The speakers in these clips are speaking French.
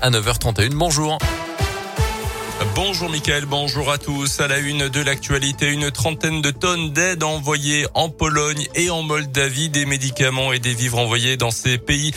à 9h31. Bonjour. Bonjour Mickaël, bonjour à tous. À la une de l'actualité, une trentaine de tonnes d'aide envoyées en Pologne et en Moldavie, des médicaments et des vivres envoyés dans ces pays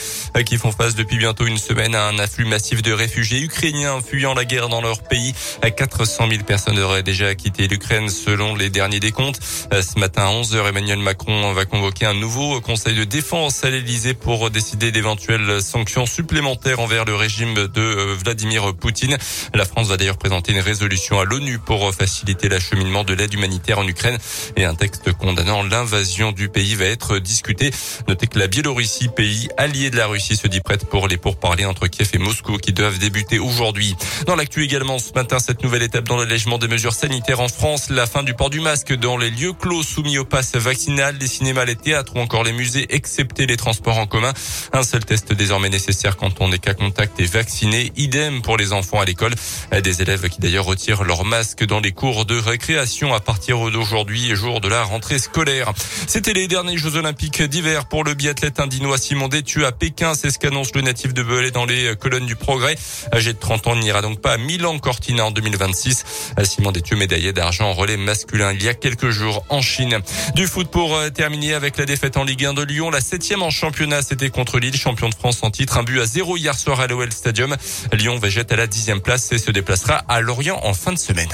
qui font face depuis bientôt une semaine à un afflux massif de réfugiés ukrainiens fuyant la guerre dans leur pays. 400 000 personnes auraient déjà quitté l'Ukraine selon les derniers décomptes. Ce matin à 11h, Emmanuel Macron va convoquer un nouveau conseil de défense à l'Elysée pour décider d'éventuelles sanctions supplémentaires envers le régime de Vladimir Poutine. La France va d'ailleurs présenter présenter une résolution à l'ONU pour faciliter l'acheminement de l'aide humanitaire en Ukraine et un texte condamnant l'invasion du pays va être discuté. Notez que la Biélorussie, pays allié de la Russie, se dit prête pour les pourparlers entre Kiev et Moscou qui doivent débuter aujourd'hui. Dans l'actu également ce matin, cette nouvelle étape dans l'allègement des mesures sanitaires en France, la fin du port du masque dans les lieux clos soumis au pass vaccinal, les cinémas, les théâtres ou encore les musées, excepté les transports en commun. Un seul test désormais nécessaire quand on est qu'à contact et vacciné. Idem pour les enfants à l'école. Des élèves qui d'ailleurs retirent leur masque dans les cours de récréation à partir d'aujourd'hui, jour de la rentrée scolaire. C'était les derniers Jeux Olympiques d'hiver pour le biathlète indinois Simon Détu à Pékin. C'est ce qu'annonce le natif de Belay dans les colonnes du progrès. Âgé de 30 ans, n'ira donc pas à Milan Cortina en 2026. Simon Détu médaillé d'argent en relais masculin il y a quelques jours en Chine. Du foot pour euh, terminer avec la défaite en Ligue 1 de Lyon. La septième en championnat, c'était contre Lille, champion de France en titre. Un but à zéro hier soir à l'OL Stadium. Lyon végète à la dixième place et se déplacera à Lorient en fin de semaine.